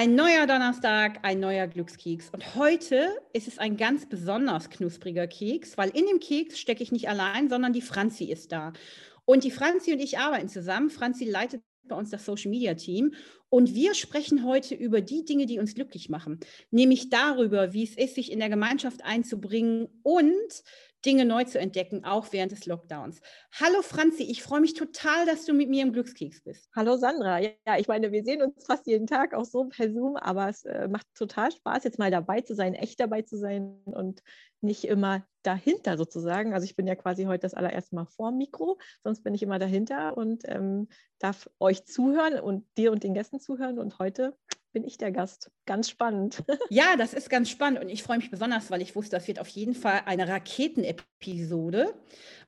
Ein neuer Donnerstag, ein neuer Glückskeks. Und heute ist es ein ganz besonders knuspriger Keks, weil in dem Keks stecke ich nicht allein, sondern die Franzi ist da. Und die Franzi und ich arbeiten zusammen. Franzi leitet bei uns das Social Media Team. Und wir sprechen heute über die Dinge, die uns glücklich machen, nämlich darüber, wie es ist, sich in der Gemeinschaft einzubringen und Dinge neu zu entdecken, auch während des Lockdowns. Hallo Franzi, ich freue mich total, dass du mit mir im Glückskeks bist. Hallo Sandra. Ja, ich meine, wir sehen uns fast jeden Tag auch so per Zoom, aber es äh, macht total Spaß, jetzt mal dabei zu sein, echt dabei zu sein und nicht immer dahinter sozusagen. Also ich bin ja quasi heute das allererste Mal vor Mikro, sonst bin ich immer dahinter und ähm, darf euch zuhören und dir und den Gästen zuhören. Und heute bin ich der Gast. Ganz spannend. Ja, das ist ganz spannend und ich freue mich besonders, weil ich wusste, das wird auf jeden Fall eine Raketenepisode,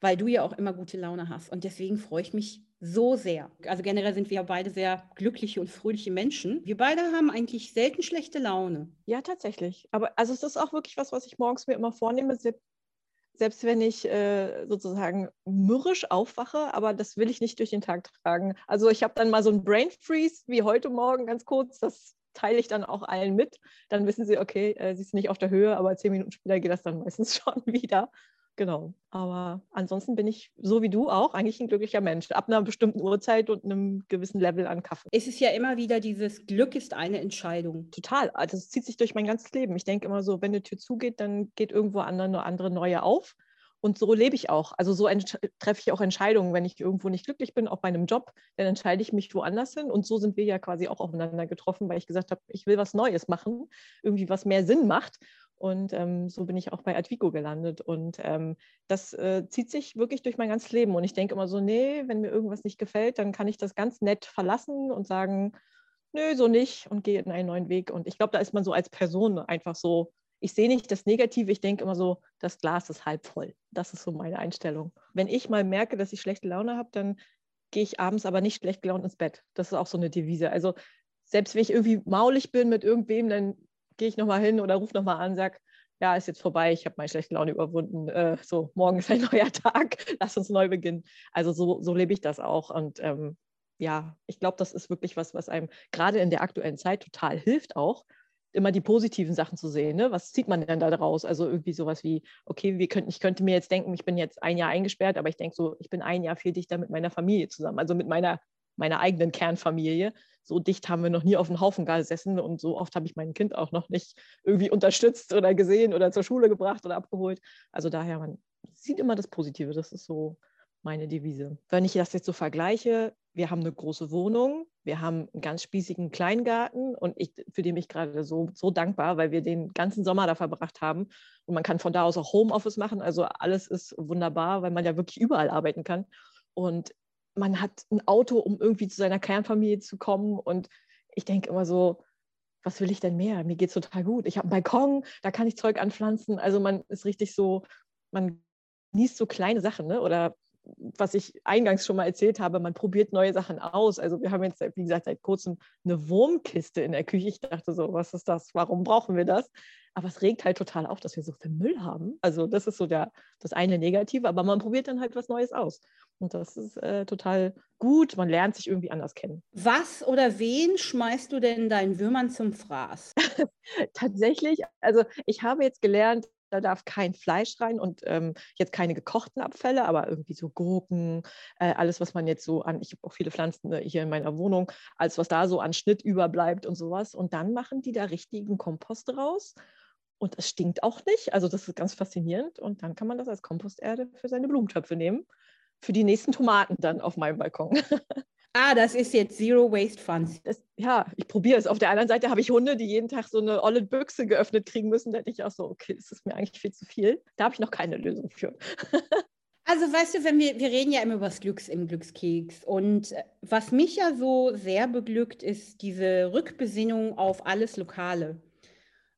weil du ja auch immer gute Laune hast. Und deswegen freue ich mich so sehr. Also generell sind wir beide sehr glückliche und fröhliche Menschen. Wir beide haben eigentlich selten schlechte Laune. Ja, tatsächlich. Aber also es ist auch wirklich was, was ich morgens mir immer vornehme, selbst wenn ich äh, sozusagen mürrisch aufwache, aber das will ich nicht durch den Tag tragen. Also ich habe dann mal so ein Brain Freeze wie heute Morgen ganz kurz, das teile ich dann auch allen mit. Dann wissen sie, okay, äh, sie ist nicht auf der Höhe, aber zehn Minuten später geht das dann meistens schon wieder. Genau. Aber ansonsten bin ich, so wie du auch, eigentlich ein glücklicher Mensch. Ab einer bestimmten Uhrzeit und einem gewissen Level an Kaffee. Es ist ja immer wieder dieses Glück ist eine Entscheidung. Total. Also es zieht sich durch mein ganzes Leben. Ich denke immer so, wenn eine Tür zugeht, dann geht irgendwo eine andere neue auf. Und so lebe ich auch. Also so treffe ich auch Entscheidungen, wenn ich irgendwo nicht glücklich bin, auch bei einem Job, dann entscheide ich mich woanders hin. Und so sind wir ja quasi auch aufeinander getroffen, weil ich gesagt habe, ich will was Neues machen, irgendwie was mehr Sinn macht. Und ähm, so bin ich auch bei Advico gelandet. Und ähm, das äh, zieht sich wirklich durch mein ganzes Leben. Und ich denke immer so, nee, wenn mir irgendwas nicht gefällt, dann kann ich das ganz nett verlassen und sagen, nö, so nicht und gehe in einen neuen Weg. Und ich glaube, da ist man so als Person einfach so, ich sehe nicht das Negative, ich denke immer so, das Glas ist halb voll. Das ist so meine Einstellung. Wenn ich mal merke, dass ich schlechte Laune habe, dann gehe ich abends aber nicht schlecht gelaunt ins Bett. Das ist auch so eine Devise. Also selbst wenn ich irgendwie maulig bin mit irgendwem, dann gehe ich nochmal hin oder rufe nochmal an, sage, ja, ist jetzt vorbei, ich habe meine schlechte Laune überwunden. Äh, so, morgen ist ein neuer Tag, lass uns neu beginnen. Also so, so lebe ich das auch. Und ähm, ja, ich glaube, das ist wirklich was, was einem gerade in der aktuellen Zeit total hilft auch, immer die positiven Sachen zu sehen. Ne? Was zieht man denn da draus? Also irgendwie sowas wie, okay, wir könnten, ich könnte mir jetzt denken, ich bin jetzt ein Jahr eingesperrt, aber ich denke so, ich bin ein Jahr viel dichter mit meiner Familie zusammen, also mit meiner, meiner eigenen Kernfamilie so dicht haben wir noch nie auf dem Haufen gesessen und so oft habe ich mein Kind auch noch nicht irgendwie unterstützt oder gesehen oder zur Schule gebracht oder abgeholt. Also daher, man sieht immer das Positive, das ist so meine Devise. Wenn ich das jetzt so vergleiche, wir haben eine große Wohnung, wir haben einen ganz spießigen Kleingarten und ich, für den bin ich gerade so, so dankbar, weil wir den ganzen Sommer da verbracht haben. Und man kann von da aus auch Homeoffice machen. Also alles ist wunderbar, weil man ja wirklich überall arbeiten kann. Und man hat ein Auto, um irgendwie zu seiner Kernfamilie zu kommen. Und ich denke immer so, was will ich denn mehr? Mir geht es total gut. Ich habe einen Balkon, da kann ich Zeug anpflanzen. Also man ist richtig so, man genießt so kleine Sachen, ne? Oder was ich eingangs schon mal erzählt habe, man probiert neue Sachen aus. Also wir haben jetzt, wie gesagt, seit kurzem eine Wurmkiste in der Küche. Ich dachte so, was ist das? Warum brauchen wir das? Aber es regt halt total auf, dass wir so viel Müll haben. Also das ist so der, das eine Negative, aber man probiert dann halt was Neues aus. Und das ist äh, total gut. Man lernt sich irgendwie anders kennen. Was oder wen schmeißt du denn deinen Würmern zum Fraß? Tatsächlich, also ich habe jetzt gelernt, da darf kein Fleisch rein und ähm, jetzt keine gekochten Abfälle, aber irgendwie so Gurken, äh, alles, was man jetzt so an, ich habe auch viele Pflanzen äh, hier in meiner Wohnung, alles, was da so an Schnitt überbleibt und sowas. Und dann machen die da richtigen Kompost raus. Und es stinkt auch nicht. Also das ist ganz faszinierend. Und dann kann man das als Komposterde für seine Blumentöpfe nehmen. Für die nächsten Tomaten dann auf meinem Balkon. Ah, das ist jetzt Zero Waste Funds. Das, ja, ich probiere es. Auf der anderen Seite habe ich Hunde, die jeden Tag so eine olle Büchse geöffnet kriegen müssen. Da denke ich auch so, okay, das ist mir eigentlich viel zu viel. Da habe ich noch keine Lösung für. Also weißt du, wenn wir, wir reden ja immer über das Glücks im Glückskeks. Und äh, was mich ja so sehr beglückt, ist diese Rückbesinnung auf alles Lokale.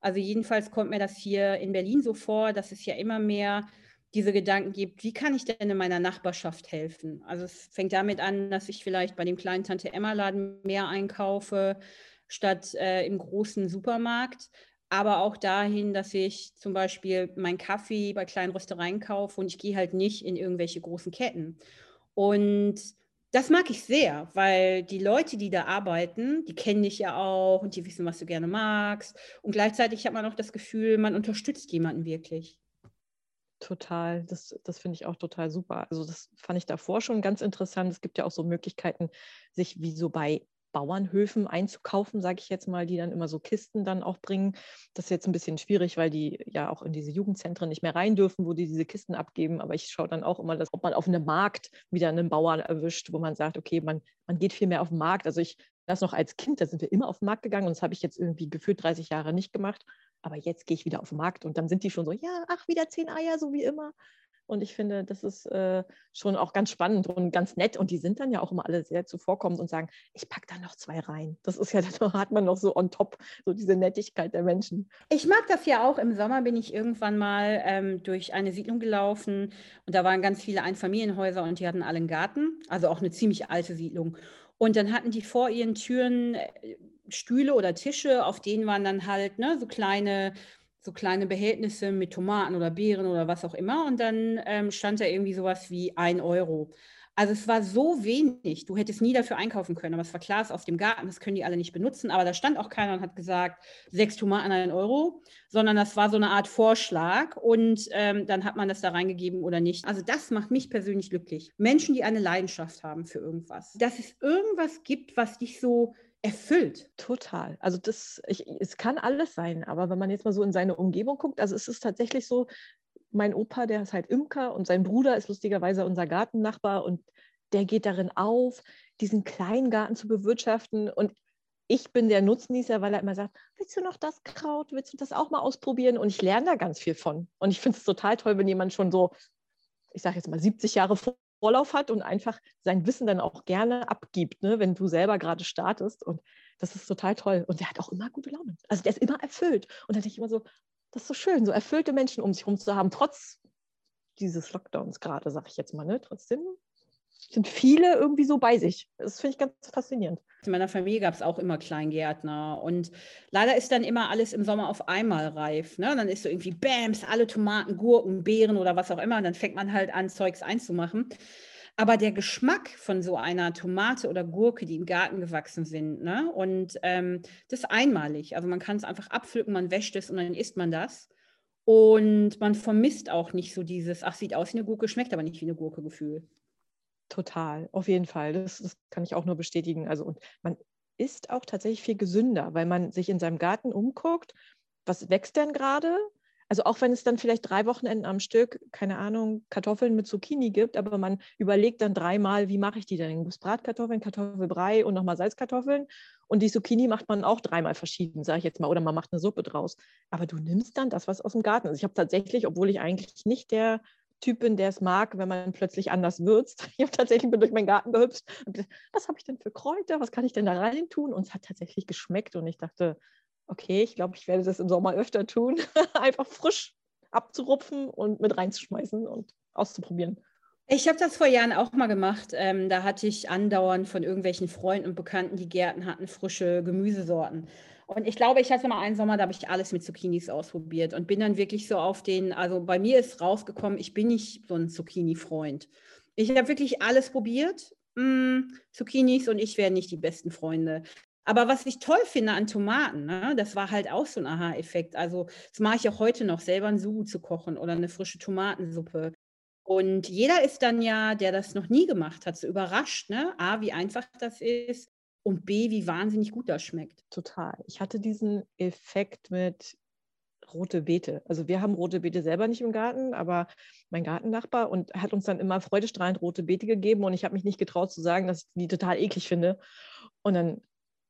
Also jedenfalls kommt mir das hier in Berlin so vor, dass es ja immer mehr diese Gedanken gibt, wie kann ich denn in meiner Nachbarschaft helfen? Also es fängt damit an, dass ich vielleicht bei dem kleinen Tante Emma Laden mehr einkaufe statt äh, im großen Supermarkt, aber auch dahin, dass ich zum Beispiel meinen Kaffee bei kleinen Röstereien kaufe und ich gehe halt nicht in irgendwelche großen Ketten. Und Das mag ich sehr, weil die Leute, die da arbeiten, die kennen dich ja auch und die wissen, was du gerne magst. Und gleichzeitig hat man auch das Gefühl, man unterstützt jemanden wirklich. Total, das, das finde ich auch total super. Also das fand ich davor schon ganz interessant. Es gibt ja auch so Möglichkeiten, sich wie so bei Bauernhöfen einzukaufen, sage ich jetzt mal, die dann immer so Kisten dann auch bringen. Das ist jetzt ein bisschen schwierig, weil die ja auch in diese Jugendzentren nicht mehr rein dürfen, wo die diese Kisten abgeben. Aber ich schaue dann auch immer, dass, ob man auf einem Markt wieder einen Bauern erwischt, wo man sagt, okay, man, man geht viel mehr auf den Markt. Also ich das noch als Kind, da sind wir immer auf den Markt gegangen und das habe ich jetzt irgendwie gefühlt 30 Jahre nicht gemacht. Aber jetzt gehe ich wieder auf den Markt und dann sind die schon so, ja, ach, wieder zehn Eier, so wie immer. Und ich finde, das ist äh, schon auch ganz spannend und ganz nett. Und die sind dann ja auch immer alle sehr zuvorkommend und sagen, ich packe da noch zwei rein. Das ist ja, dann hat man noch so on top, so diese Nettigkeit der Menschen. Ich mag das ja auch. Im Sommer bin ich irgendwann mal ähm, durch eine Siedlung gelaufen und da waren ganz viele Einfamilienhäuser und die hatten alle einen Garten, also auch eine ziemlich alte Siedlung. Und dann hatten die vor ihren Türen äh, Stühle oder Tische, auf denen waren dann halt ne, so kleine so kleine Behältnisse mit Tomaten oder Beeren oder was auch immer. Und dann ähm, stand da irgendwie sowas wie ein Euro. Also es war so wenig, du hättest nie dafür einkaufen können, aber es war klar, es ist aus dem Garten, das können die alle nicht benutzen, aber da stand auch keiner und hat gesagt, sechs Tomaten ein Euro, sondern das war so eine Art Vorschlag und ähm, dann hat man das da reingegeben oder nicht. Also das macht mich persönlich glücklich. Menschen, die eine Leidenschaft haben für irgendwas, dass es irgendwas gibt, was dich so erfüllt. Total. Also das, ich, es kann alles sein, aber wenn man jetzt mal so in seine Umgebung guckt, also es ist tatsächlich so, mein Opa, der ist halt Imker und sein Bruder ist lustigerweise unser Gartennachbar und der geht darin auf, diesen kleinen Garten zu bewirtschaften und ich bin der Nutznießer, weil er immer sagt, willst du noch das Kraut, willst du das auch mal ausprobieren? Und ich lerne da ganz viel von. Und ich finde es total toll, wenn jemand schon so, ich sage jetzt mal 70 Jahre Vorlauf hat und einfach sein Wissen dann auch gerne abgibt, ne, wenn du selber gerade startest. Und das ist total toll. Und der hat auch immer gute Laune. Also der ist immer erfüllt. Und dann denke ich immer so, das ist so schön, so erfüllte Menschen um sich herum zu haben, trotz dieses Lockdowns gerade, sage ich jetzt mal. Ne? Trotzdem sind viele irgendwie so bei sich. Das finde ich ganz faszinierend. In meiner Familie gab es auch immer Kleingärtner und leider ist dann immer alles im Sommer auf einmal reif. Ne? Dann ist so irgendwie Bams, alle Tomaten, Gurken, Beeren oder was auch immer und dann fängt man halt an, Zeugs einzumachen. Aber der Geschmack von so einer Tomate oder Gurke, die im Garten gewachsen sind, ne? und ähm, das ist einmalig. Also man kann es einfach abpflücken, man wäscht es und dann isst man das. Und man vermisst auch nicht so dieses, ach, sieht aus wie eine Gurke, schmeckt aber nicht wie eine Gurke Gefühl. Total, auf jeden Fall. Das, das kann ich auch nur bestätigen. Also, und man ist auch tatsächlich viel gesünder, weil man sich in seinem Garten umguckt, was wächst denn gerade? Also auch wenn es dann vielleicht drei Wochenenden am Stück, keine Ahnung, Kartoffeln mit Zucchini gibt, aber man überlegt dann dreimal, wie mache ich die denn? Bratkartoffeln, Kartoffelbrei und nochmal Salzkartoffeln. Und die Zucchini macht man auch dreimal verschieden, sage ich jetzt mal, oder man macht eine Suppe draus. Aber du nimmst dann das, was aus dem Garten ist. Ich habe tatsächlich, obwohl ich eigentlich nicht der Typ bin, der es mag, wenn man plötzlich anders würzt. Ich habe tatsächlich bin durch meinen Garten gehüpft und gesagt, was habe ich denn für Kräuter, was kann ich denn da rein tun? Und es hat tatsächlich geschmeckt und ich dachte, okay, ich glaube, ich werde das im Sommer öfter tun, einfach frisch abzurupfen und mit reinzuschmeißen und auszuprobieren. Ich habe das vor Jahren auch mal gemacht. Ähm, da hatte ich andauernd von irgendwelchen Freunden und Bekannten, die Gärten hatten, frische Gemüsesorten. Und ich glaube, ich hatte mal einen Sommer, da habe ich alles mit Zucchinis ausprobiert und bin dann wirklich so auf den, also bei mir ist rausgekommen, ich bin nicht so ein Zucchini-Freund. Ich habe wirklich alles probiert. Mm, Zucchinis und ich wären nicht die besten Freunde. Aber was ich toll finde an Tomaten, ne, das war halt auch so ein Aha-Effekt. Also, das mache ich auch heute noch, selber ein Sugo zu kochen oder eine frische Tomatensuppe. Und jeder ist dann ja, der das noch nie gemacht hat, so überrascht, ne? A, wie einfach das ist und B, wie wahnsinnig gut das schmeckt. Total. Ich hatte diesen Effekt mit rote Beete. Also wir haben rote Beete selber nicht im Garten, aber mein Gartennachbar und hat uns dann immer freudestrahlend rote Beete gegeben und ich habe mich nicht getraut zu sagen, dass ich die total eklig finde. Und dann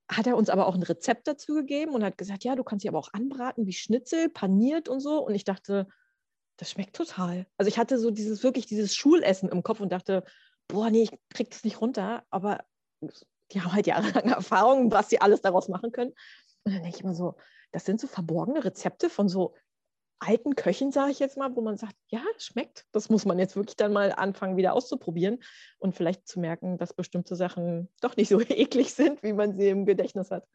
hat er uns aber auch ein Rezept dazu gegeben und hat gesagt, ja, du kannst sie aber auch anbraten wie Schnitzel, paniert und so. Und ich dachte, das schmeckt total. Also ich hatte so dieses wirklich dieses Schulessen im Kopf und dachte, boah, nee, ich krieg das nicht runter. Aber die haben halt jahrelange Erfahrung, was sie alles daraus machen können. Und dann denke ich immer so, das sind so verborgene Rezepte von so alten Köchen, sage ich jetzt mal, wo man sagt, ja, schmeckt. Das muss man jetzt wirklich dann mal anfangen, wieder auszuprobieren und vielleicht zu merken, dass bestimmte Sachen doch nicht so eklig sind, wie man sie im Gedächtnis hat.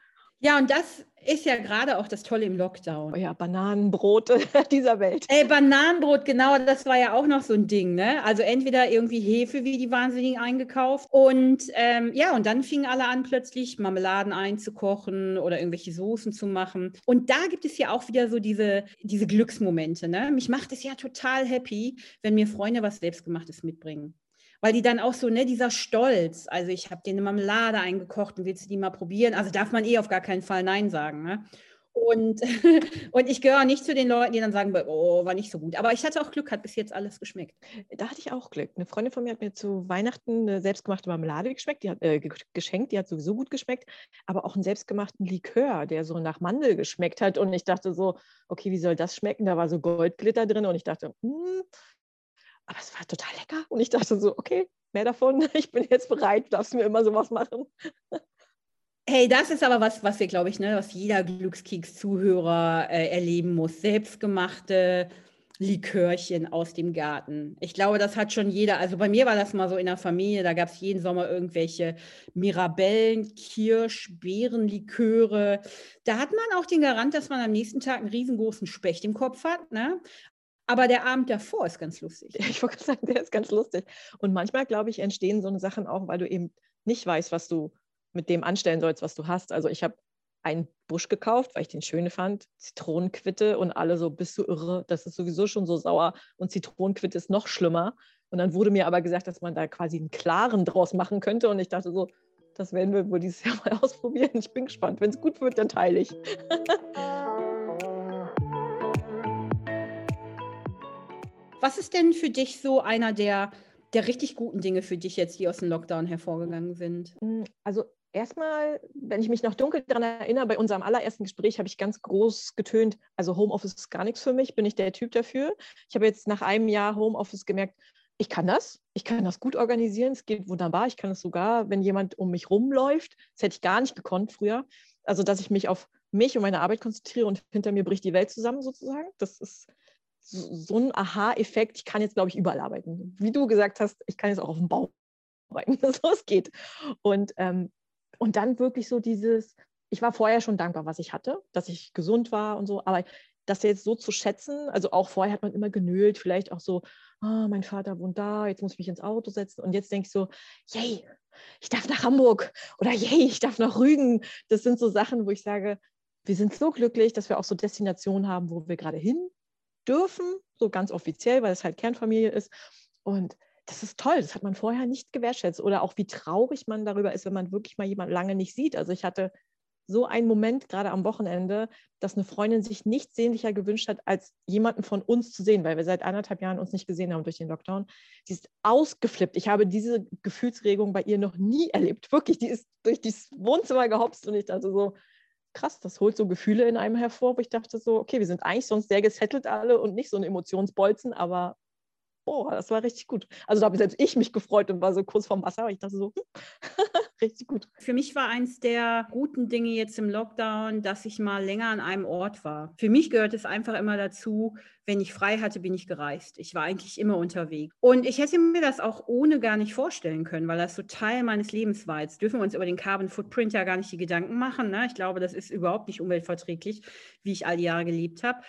Ja, und das ist ja gerade auch das Tolle im Lockdown. Oh ja, Bananenbrote dieser Welt. Ey, Bananenbrot, genau, das war ja auch noch so ein Ding, ne? Also entweder irgendwie Hefe wie die Wahnsinnigen eingekauft und ähm, ja, und dann fingen alle an, plötzlich Marmeladen einzukochen oder irgendwelche Soßen zu machen. Und da gibt es ja auch wieder so diese, diese Glücksmomente, ne? Mich macht es ja total happy, wenn mir Freunde was Selbstgemachtes mitbringen weil die dann auch so, ne, dieser Stolz, also ich habe dir eine Marmelade eingekocht und willst du die mal probieren? Also darf man eh auf gar keinen Fall Nein sagen. Ne? Und, und ich gehöre nicht zu den Leuten, die dann sagen, oh, war nicht so gut. Aber ich hatte auch Glück, hat bis jetzt alles geschmeckt. Da hatte ich auch Glück. Eine Freundin von mir hat mir zu Weihnachten eine selbstgemachte Marmelade geschmeckt, die hat, äh, geschenkt, die hat sowieso gut geschmeckt, aber auch einen selbstgemachten Likör, der so nach Mandel geschmeckt hat. Und ich dachte so, okay, wie soll das schmecken? Da war so Goldglitter drin und ich dachte, hm, aber es war total lecker. Und ich dachte so, okay, mehr davon. Ich bin jetzt bereit, du darfst mir immer sowas machen. Hey, das ist aber was, was wir, glaube ich, ne, was jeder Glückskeks-Zuhörer äh, erleben muss. Selbstgemachte Likörchen aus dem Garten. Ich glaube, das hat schon jeder. Also bei mir war das mal so in der Familie, da gab es jeden Sommer irgendwelche Mirabellen, Kirsch, Beerenliköre. Da hat man auch den Garant, dass man am nächsten Tag einen riesengroßen Specht im Kopf hat. Ne? Aber der Abend davor ist ganz lustig. Ich wollte sagen, der ist ganz lustig. Und manchmal, glaube ich, entstehen so eine Sachen auch, weil du eben nicht weißt, was du mit dem anstellen sollst, was du hast. Also ich habe einen Busch gekauft, weil ich den schön fand, Zitronenquitte und alle so, bist du irre, das ist sowieso schon so sauer und Zitronenquitte ist noch schlimmer. Und dann wurde mir aber gesagt, dass man da quasi einen klaren draus machen könnte und ich dachte so, das werden wir wohl dieses Jahr mal ausprobieren. Ich bin gespannt. Wenn es gut wird, dann teile ich. Was ist denn für dich so einer der, der richtig guten Dinge für dich jetzt, die aus dem Lockdown hervorgegangen sind? Hm, also erstmal, wenn ich mich noch dunkel daran erinnere, bei unserem allerersten Gespräch habe ich ganz groß getönt, also Homeoffice ist gar nichts für mich, bin ich der Typ dafür. Ich habe jetzt nach einem Jahr Homeoffice gemerkt, ich kann das, ich kann das gut organisieren, es geht wunderbar, ich kann es sogar, wenn jemand um mich rumläuft, das hätte ich gar nicht gekonnt früher. Also, dass ich mich auf mich und meine Arbeit konzentriere und hinter mir bricht die Welt zusammen sozusagen. Das ist so ein Aha-Effekt, ich kann jetzt, glaube ich, überall arbeiten. Wie du gesagt hast, ich kann jetzt auch auf dem Bau arbeiten, so es geht. Und, ähm, und dann wirklich so dieses, ich war vorher schon dankbar, was ich hatte, dass ich gesund war und so, aber das jetzt so zu schätzen, also auch vorher hat man immer genölt, vielleicht auch so, oh, mein Vater wohnt da, jetzt muss ich mich ins Auto setzen und jetzt denke ich so, yay, ich darf nach Hamburg oder yay, ich darf nach Rügen. Das sind so Sachen, wo ich sage, wir sind so glücklich, dass wir auch so Destinationen haben, wo wir gerade hin dürfen, so ganz offiziell, weil es halt Kernfamilie ist. Und das ist toll, das hat man vorher nicht gewertschätzt. Oder auch wie traurig man darüber ist, wenn man wirklich mal jemanden lange nicht sieht. Also ich hatte so einen Moment gerade am Wochenende, dass eine Freundin sich nichts sehnlicher gewünscht hat, als jemanden von uns zu sehen, weil wir seit anderthalb Jahren uns nicht gesehen haben durch den Lockdown. Sie ist ausgeflippt. Ich habe diese Gefühlsregung bei ihr noch nie erlebt. Wirklich, die ist durch das Wohnzimmer gehopst und ich dachte so, krass, das holt so Gefühle in einem hervor, wo ich dachte so, okay, wir sind eigentlich sonst sehr gesettelt alle und nicht so ein Emotionsbolzen, aber oh, das war richtig gut. Also da habe selbst ich mich gefreut und war so kurz vorm Wasser. Ich dachte so, hm, richtig gut. Für mich war eins der guten Dinge jetzt im Lockdown, dass ich mal länger an einem Ort war. Für mich gehört es einfach immer dazu, wenn ich frei hatte, bin ich gereist. Ich war eigentlich immer unterwegs. Und ich hätte mir das auch ohne gar nicht vorstellen können, weil das so Teil meines Lebens war. Jetzt dürfen wir uns über den Carbon Footprint ja gar nicht die Gedanken machen. Ne? Ich glaube, das ist überhaupt nicht umweltverträglich, wie ich all die Jahre gelebt habe.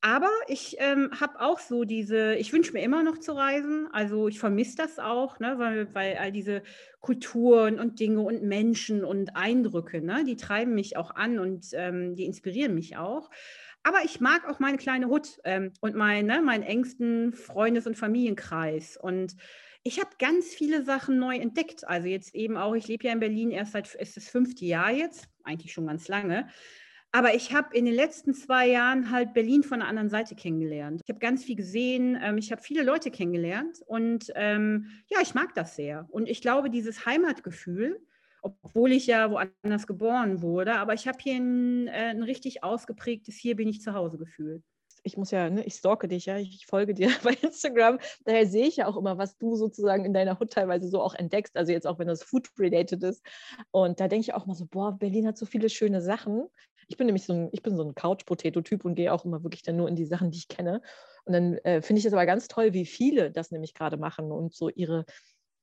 Aber ich ähm, habe auch so diese, ich wünsche mir immer noch zu reisen. Also ich vermisse das auch, ne, weil, weil all diese Kulturen und Dinge und Menschen und Eindrücke, ne, die treiben mich auch an und ähm, die inspirieren mich auch. Aber ich mag auch meine kleine Hut ähm, und mein, ne, meinen engsten Freundes- und Familienkreis. Und ich habe ganz viele Sachen neu entdeckt. Also jetzt eben auch, ich lebe ja in Berlin erst seit, ist das fünfte Jahr jetzt, eigentlich schon ganz lange. Aber ich habe in den letzten zwei Jahren halt Berlin von der anderen Seite kennengelernt. Ich habe ganz viel gesehen, ähm, ich habe viele Leute kennengelernt und ähm, ja, ich mag das sehr. Und ich glaube, dieses Heimatgefühl, obwohl ich ja woanders geboren wurde, aber ich habe hier ein, äh, ein richtig ausgeprägtes Hier bin ich zu Hause Gefühl ich muss ja, ne, ich stalke dich ja, ich folge dir bei Instagram. Daher sehe ich ja auch immer, was du sozusagen in deiner Hut teilweise so auch entdeckst. Also jetzt auch, wenn das Food-related ist. Und da denke ich auch mal so, boah, Berlin hat so viele schöne Sachen. Ich bin nämlich so ein, ich bin so ein Couch-Potato-Typ und gehe auch immer wirklich dann nur in die Sachen, die ich kenne. Und dann äh, finde ich es aber ganz toll, wie viele das nämlich gerade machen und so ihre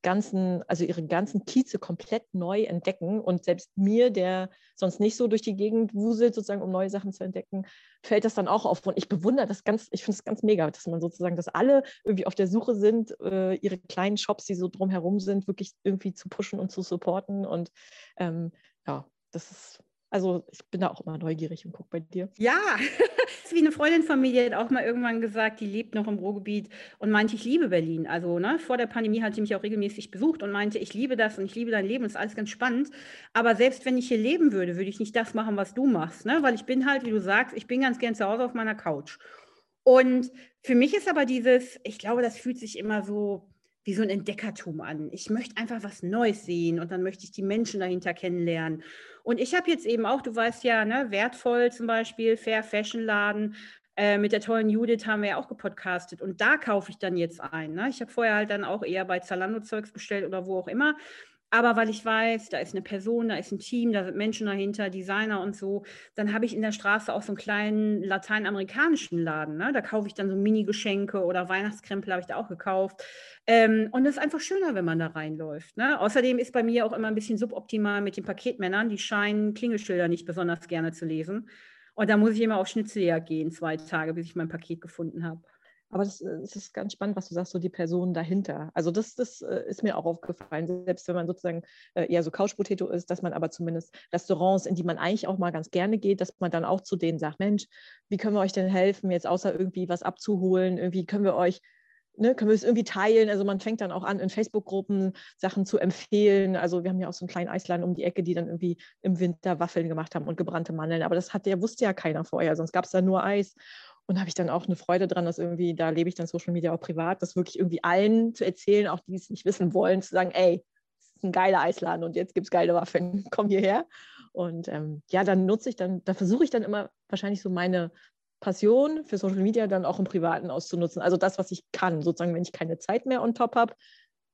ganzen, also ihre ganzen Kieze komplett neu entdecken. Und selbst mir, der sonst nicht so durch die Gegend wuselt, sozusagen, um neue Sachen zu entdecken, fällt das dann auch auf. Und ich bewundere das ganz, ich finde es ganz mega, dass man sozusagen, dass alle irgendwie auf der Suche sind, äh, ihre kleinen Shops, die so drumherum sind, wirklich irgendwie zu pushen und zu supporten. Und ähm, ja, das ist also ich bin da auch immer neugierig und gucke bei dir. Ja, wie eine Freundin von mir, die hat auch mal irgendwann gesagt, die lebt noch im Ruhrgebiet und meinte, ich liebe Berlin. Also ne, vor der Pandemie hat sie mich auch regelmäßig besucht und meinte, ich liebe das und ich liebe dein Leben, das ist alles ganz spannend. Aber selbst wenn ich hier leben würde, würde ich nicht das machen, was du machst. Ne? Weil ich bin halt, wie du sagst, ich bin ganz gern zu Hause auf meiner Couch. Und für mich ist aber dieses, ich glaube, das fühlt sich immer so wie so ein Entdeckertum an. Ich möchte einfach was Neues sehen und dann möchte ich die Menschen dahinter kennenlernen. Und ich habe jetzt eben auch, du weißt ja, ne, wertvoll zum Beispiel, Fair Fashion Laden. Äh, mit der tollen Judith haben wir ja auch gepodcastet und da kaufe ich dann jetzt ein. Ne? Ich habe vorher halt dann auch eher bei Zalando Zeugs bestellt oder wo auch immer. Aber weil ich weiß, da ist eine Person, da ist ein Team, da sind Menschen dahinter, Designer und so, dann habe ich in der Straße auch so einen kleinen lateinamerikanischen Laden. Ne? Da kaufe ich dann so Mini-Geschenke oder Weihnachtskrempel habe ich da auch gekauft. Ähm, und es ist einfach schöner, wenn man da reinläuft. Ne? Außerdem ist bei mir auch immer ein bisschen suboptimal mit den Paketmännern. Die scheinen Klingelschilder nicht besonders gerne zu lesen. Und da muss ich immer auf Schnitzeljagd gehen, zwei Tage, bis ich mein Paket gefunden habe. Aber äh, das, ist ganz spannend, was du sagst, so die Person dahinter. Also das, das äh, ist mir auch aufgefallen, selbst wenn man sozusagen äh, eher so Couch-Potato ist, dass man aber zumindest Restaurants, in die man eigentlich auch mal ganz gerne geht, dass man dann auch zu denen sagt, Mensch, wie können wir euch denn helfen, jetzt außer irgendwie was abzuholen, irgendwie können wir euch Ne, können wir es irgendwie teilen? Also man fängt dann auch an, in Facebook-Gruppen Sachen zu empfehlen. Also wir haben ja auch so einen kleinen Eisladen um die Ecke, die dann irgendwie im Winter Waffeln gemacht haben und gebrannte Mandeln. Aber das hat der wusste ja keiner vorher, sonst gab es da nur Eis. Und habe ich dann auch eine Freude dran, dass irgendwie, da lebe ich dann Social Media auch privat, das wirklich irgendwie allen zu erzählen, auch die es nicht wissen wollen, zu sagen, ey, das ist ein geiler Eisladen und jetzt gibt es geile Waffeln, komm hierher. Und ähm, ja, dann nutze ich dann, da versuche ich dann immer wahrscheinlich so meine Passion für Social Media dann auch im Privaten auszunutzen. Also das, was ich kann, sozusagen, wenn ich keine Zeit mehr on top habe.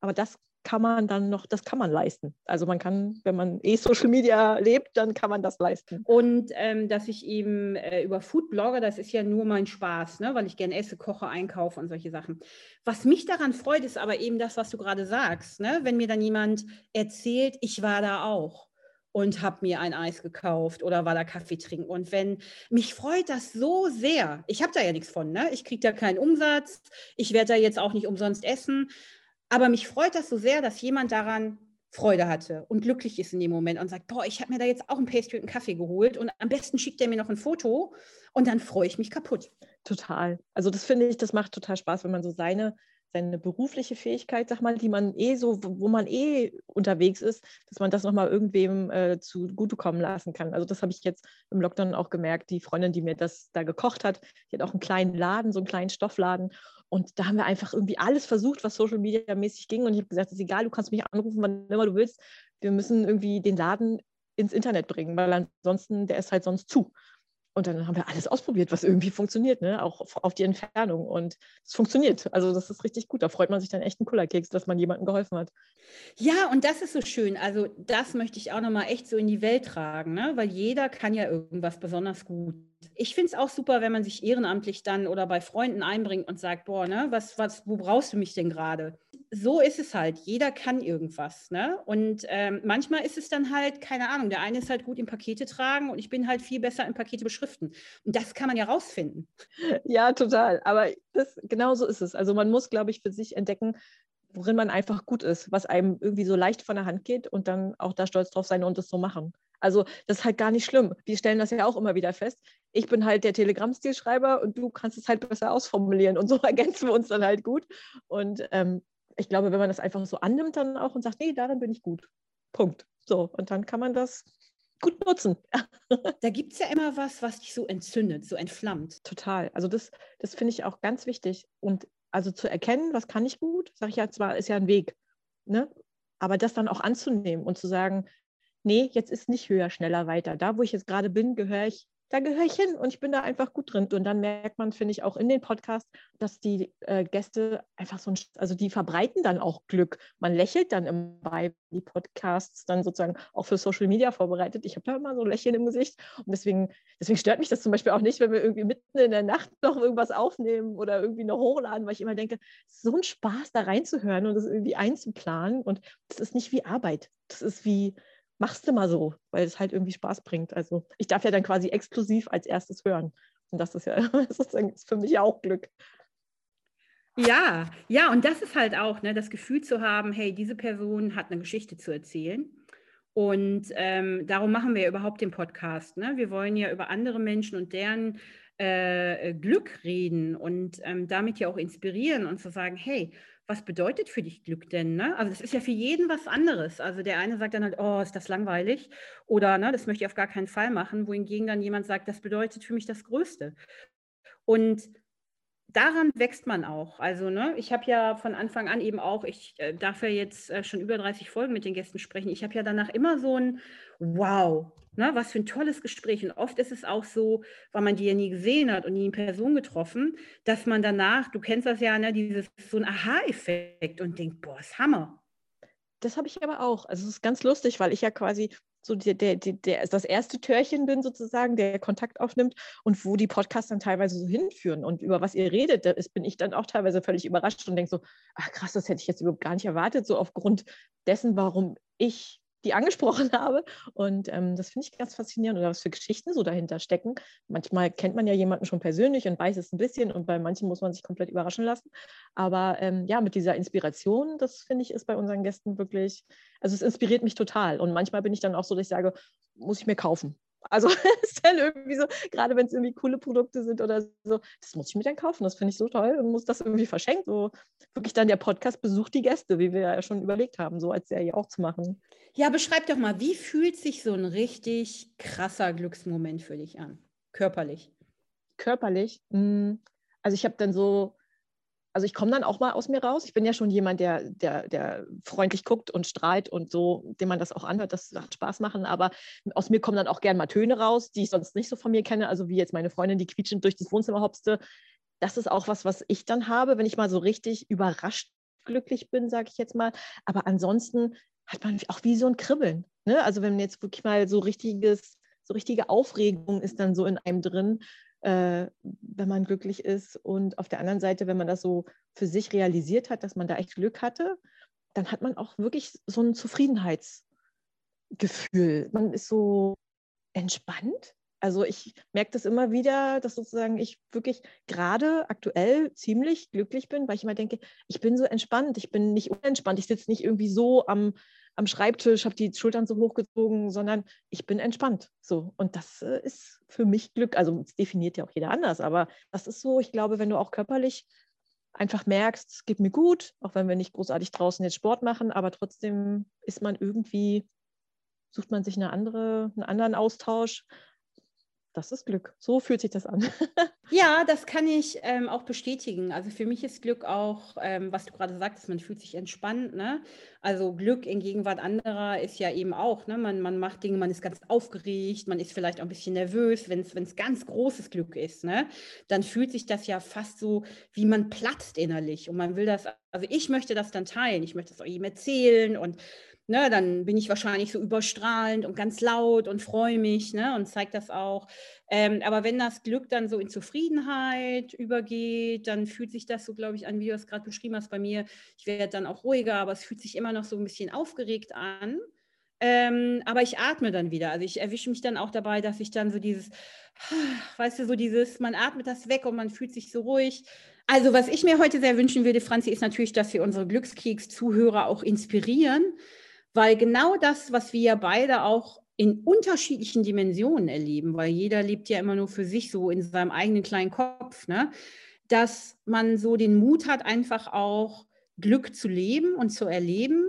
Aber das kann man dann noch, das kann man leisten. Also man kann, wenn man eh Social Media lebt, dann kann man das leisten. Und ähm, dass ich eben äh, über Food blogge, das ist ja nur mein Spaß, ne? weil ich gerne esse, koche, einkaufe und solche Sachen. Was mich daran freut, ist aber eben das, was du gerade sagst. Ne? Wenn mir dann jemand erzählt, ich war da auch und habe mir ein Eis gekauft oder war da Kaffee trinken. Und wenn mich freut das so sehr, ich habe da ja nichts von, ne? ich kriege da keinen Umsatz, ich werde da jetzt auch nicht umsonst essen, aber mich freut das so sehr, dass jemand daran Freude hatte und glücklich ist in dem Moment und sagt, boah, ich habe mir da jetzt auch ein Pastry und einen Kaffee geholt und am besten schickt er mir noch ein Foto und dann freue ich mich kaputt. Total. Also das finde ich, das macht total Spaß, wenn man so seine seine berufliche Fähigkeit, sag mal, die man eh so, wo man eh unterwegs ist, dass man das nochmal irgendwem äh, zugutekommen lassen kann. Also das habe ich jetzt im Lockdown auch gemerkt. Die Freundin, die mir das da gekocht hat, die hat auch einen kleinen Laden, so einen kleinen Stoffladen. Und da haben wir einfach irgendwie alles versucht, was Social Media mäßig ging. Und ich habe gesagt, es ist egal, du kannst mich anrufen, wann immer du willst. Wir müssen irgendwie den Laden ins Internet bringen, weil ansonsten, der ist halt sonst zu. Und dann haben wir alles ausprobiert, was irgendwie funktioniert, ne? auch auf, die Entfernung. Und es funktioniert. Also das ist richtig gut. Da freut man sich dann echt einen Kullerkeks, dass man jemandem geholfen hat. Ja, und das ist so schön. Also das möchte ich auch nochmal echt so in die Welt tragen, ne? weil jeder kann ja irgendwas besonders gut. Ich finde es auch super, wenn man sich ehrenamtlich dann oder bei Freunden einbringt und sagt, boah, ne, was, was, wo brauchst du mich denn gerade? So ist es halt. Jeder kann irgendwas. Ne? Und ähm, manchmal ist es dann halt, keine Ahnung, der eine ist halt gut im Pakete tragen und ich bin halt viel besser im Pakete beschriften. Und das kann man ja rausfinden. Ja, total. Aber das, genau so ist es. Also man muss, glaube ich, für sich entdecken, worin man einfach gut ist, was einem irgendwie so leicht von der Hand geht und dann auch da stolz drauf sein und es so machen. Also das ist halt gar nicht schlimm. Wir stellen das ja auch immer wieder fest. Ich bin halt der Telegram-Stilschreiber und du kannst es halt besser ausformulieren und so ergänzen wir uns dann halt gut. Und ähm, ich glaube, wenn man das einfach so annimmt dann auch und sagt, nee, darin bin ich gut. Punkt. So, und dann kann man das gut nutzen. da gibt es ja immer was, was dich so entzündet, so entflammt. Total. Also das, das finde ich auch ganz wichtig. Und also zu erkennen, was kann ich gut, sage ich ja zwar, ist ja ein Weg. Ne? Aber das dann auch anzunehmen und zu sagen, nee, jetzt ist nicht höher, schneller, weiter. Da, wo ich jetzt gerade bin, gehöre ich da gehöre ich hin und ich bin da einfach gut drin. Und dann merkt man, finde ich, auch in den Podcasts, dass die äh, Gäste einfach so ein, also die verbreiten dann auch Glück. Man lächelt dann im bei die Podcasts dann sozusagen auch für Social Media vorbereitet. Ich habe da immer so ein Lächeln im Gesicht und deswegen, deswegen stört mich das zum Beispiel auch nicht, wenn wir irgendwie mitten in der Nacht noch irgendwas aufnehmen oder irgendwie noch hochladen, weil ich immer denke, so ein Spaß da reinzuhören und das irgendwie einzuplanen und das ist nicht wie Arbeit. Das ist wie, machst du mal so, weil es halt irgendwie Spaß bringt. Also ich darf ja dann quasi exklusiv als erstes hören. Und das ist ja sozusagen für mich auch Glück. Ja, ja, und das ist halt auch, ne, das Gefühl zu haben, hey, diese Person hat eine Geschichte zu erzählen. Und ähm, darum machen wir ja überhaupt den Podcast. Ne? Wir wollen ja über andere Menschen und deren äh, Glück reden und ähm, damit ja auch inspirieren und zu sagen, hey, was bedeutet für dich Glück denn? Ne? Also es ist ja für jeden was anderes. Also der eine sagt dann halt, oh, ist das langweilig oder ne, das möchte ich auf gar keinen Fall machen, wohingegen dann jemand sagt, das bedeutet für mich das Größte. Und daran wächst man auch. Also, ne, ich habe ja von Anfang an eben auch, ich äh, darf ja jetzt äh, schon über 30 Folgen mit den Gästen sprechen. Ich habe ja danach immer so ein Wow, ne, was für ein tolles Gespräch. Und oft ist es auch so, weil man die ja nie gesehen hat und nie in Person getroffen, dass man danach, du kennst das ja, ne, dieses so ein Aha-Effekt und denkt, boah, ist Hammer. Das habe ich aber auch. Also es ist ganz lustig, weil ich ja quasi so der, der, der, das erste Türchen bin sozusagen, der Kontakt aufnimmt und wo die Podcasts dann teilweise so hinführen und über was ihr redet, da bin ich dann auch teilweise völlig überrascht und denke so, ach krass, das hätte ich jetzt überhaupt gar nicht erwartet, so aufgrund dessen, warum ich die angesprochen habe. Und ähm, das finde ich ganz faszinierend oder was für Geschichten so dahinter stecken. Manchmal kennt man ja jemanden schon persönlich und weiß es ein bisschen und bei manchen muss man sich komplett überraschen lassen. Aber ähm, ja, mit dieser Inspiration, das finde ich, ist bei unseren Gästen wirklich, also es inspiriert mich total. Und manchmal bin ich dann auch so, dass ich sage, muss ich mir kaufen. Also ist dann irgendwie so, gerade wenn es irgendwie coole Produkte sind oder so, das muss ich mir dann kaufen. Das finde ich so toll und muss das irgendwie verschenken. So wirklich dann der Podcast besucht die Gäste, wie wir ja schon überlegt haben, so als Serie auch zu machen. Ja, beschreib doch mal, wie fühlt sich so ein richtig krasser Glücksmoment für dich an? Körperlich. Körperlich? Hm, also ich habe dann so also ich komme dann auch mal aus mir raus. Ich bin ja schon jemand, der, der, der freundlich guckt und strahlt und so, dem man das auch anhört, das hat Spaß machen. Aber aus mir kommen dann auch gern mal Töne raus, die ich sonst nicht so von mir kenne. Also wie jetzt meine Freundin, die quietschend durch das Wohnzimmer hopste. Das ist auch was, was ich dann habe, wenn ich mal so richtig überrascht glücklich bin, sage ich jetzt mal. Aber ansonsten hat man auch wie so ein Kribbeln. Ne? Also wenn jetzt wirklich mal so richtiges, so richtige Aufregung ist dann so in einem drin äh, wenn man glücklich ist. Und auf der anderen Seite, wenn man das so für sich realisiert hat, dass man da echt Glück hatte, dann hat man auch wirklich so ein Zufriedenheitsgefühl. Man ist so entspannt. Also ich merke das immer wieder, dass sozusagen ich wirklich gerade aktuell ziemlich glücklich bin, weil ich immer denke, ich bin so entspannt, ich bin nicht unentspannt, ich sitze nicht irgendwie so am am Schreibtisch, habe die Schultern so hochgezogen, sondern ich bin entspannt. So. Und das äh, ist für mich Glück. Also das definiert ja auch jeder anders, aber das ist so, ich glaube, wenn du auch körperlich einfach merkst, es geht mir gut, auch wenn wir nicht großartig draußen jetzt Sport machen, aber trotzdem ist man irgendwie, sucht man sich eine andere, einen anderen Austausch das ist Glück. So fühlt sich das an. ja, das kann ich ähm, auch bestätigen. Also für mich ist Glück auch, ähm, was du gerade sagtest, man fühlt sich entspannt. Ne? Also Glück in Gegenwart anderer ist ja eben auch, ne? man, man macht Dinge, man ist ganz aufgeregt, man ist vielleicht auch ein bisschen nervös, wenn es ganz großes Glück ist. Ne? Dann fühlt sich das ja fast so, wie man platzt innerlich. Und man will das, also ich möchte das dann teilen, ich möchte das auch ihm erzählen und Ne, dann bin ich wahrscheinlich so überstrahlend und ganz laut und freue mich ne, und zeige das auch. Ähm, aber wenn das Glück dann so in Zufriedenheit übergeht, dann fühlt sich das so, glaube ich, an, wie du es gerade beschrieben hast bei mir. Ich werde dann auch ruhiger, aber es fühlt sich immer noch so ein bisschen aufgeregt an. Ähm, aber ich atme dann wieder. Also ich erwische mich dann auch dabei, dass ich dann so dieses, weißt du, so dieses, man atmet das weg und man fühlt sich so ruhig. Also was ich mir heute sehr wünschen würde, Franzi, ist natürlich, dass wir unsere Glückskeks-Zuhörer auch inspirieren weil genau das, was wir ja beide auch in unterschiedlichen Dimensionen erleben, weil jeder lebt ja immer nur für sich so in seinem eigenen kleinen Kopf, ne? dass man so den Mut hat, einfach auch Glück zu leben und zu erleben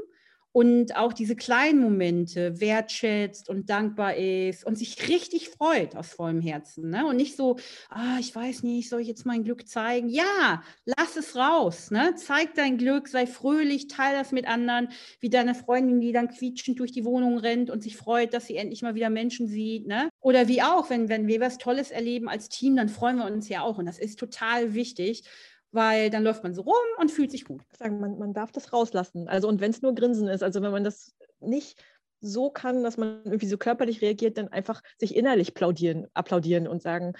und auch diese kleinen Momente wertschätzt und dankbar ist und sich richtig freut aus vollem Herzen. Ne? Und nicht so, ah, ich weiß nicht, soll ich jetzt mein Glück zeigen? Ja, lass es raus. Ne? Zeig dein Glück, sei fröhlich, teile das mit anderen, wie deine Freundin, die dann quietschend durch die Wohnung rennt und sich freut, dass sie endlich mal wieder Menschen sieht. Ne? Oder wie auch, wenn, wenn wir was Tolles erleben als Team, dann freuen wir uns ja auch. Und das ist total wichtig weil dann läuft man so rum und fühlt sich gut. Sagen, man, man darf das rauslassen. Also und wenn es nur Grinsen ist, also wenn man das nicht so kann, dass man irgendwie so körperlich reagiert, dann einfach sich innerlich plaudieren, applaudieren und sagen,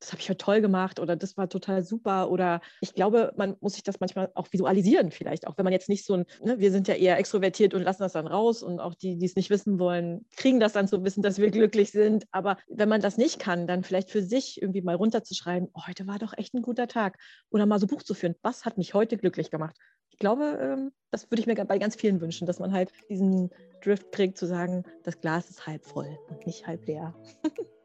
das habe ich heute toll gemacht oder das war total super oder ich glaube, man muss sich das manchmal auch visualisieren vielleicht, auch wenn man jetzt nicht so ein, ne, wir sind ja eher extrovertiert und lassen das dann raus und auch die, die es nicht wissen wollen, kriegen das dann zu wissen, dass wir glücklich sind, aber wenn man das nicht kann, dann vielleicht für sich irgendwie mal runterzuschreiben, oh, heute war doch echt ein guter Tag oder mal so Buch zu führen, was hat mich heute glücklich gemacht? Ich glaube, ähm, das würde ich mir bei ganz vielen wünschen, dass man halt diesen Drift kriegt, zu sagen, das Glas ist halb voll und nicht halb leer.